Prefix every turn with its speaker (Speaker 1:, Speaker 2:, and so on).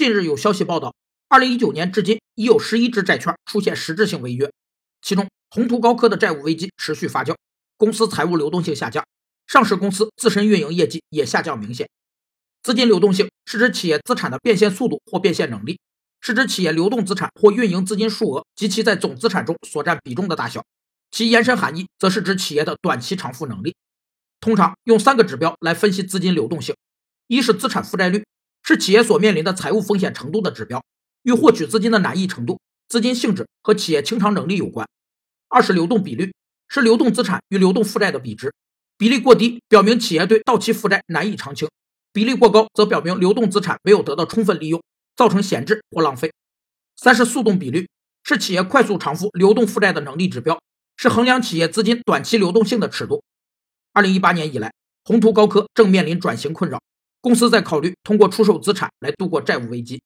Speaker 1: 近日有消息报道，二零一九年至今已有十一只债券出现实质性违约，其中宏图高科的债务危机持续发酵，公司财务流动性下降，上市公司自身运营业绩也下降明显。资金流动性是指企业资产的变现速度或变现能力，是指企业流动资产或运营资金数额及其在总资产中所占比重的大小。其延伸含义则是指企业的短期偿付能力。通常用三个指标来分析资金流动性：一是资产负债率。是企业所面临的财务风险程度的指标，与获取资金的难易程度、资金性质和企业清偿能力有关。二是流动比率，是流动资产与流动负债的比值，比例过低表明企业对到期负债难以偿清，比例过高则表明流动资产没有得到充分利用，造成闲置或浪费。三是速动比率，是企业快速偿付流动负债的能力指标，是衡量企业资金短期流动性的尺度。二零一八年以来，宏图高科正面临转型困扰。公司在考虑通过出售资产来度过债务危机。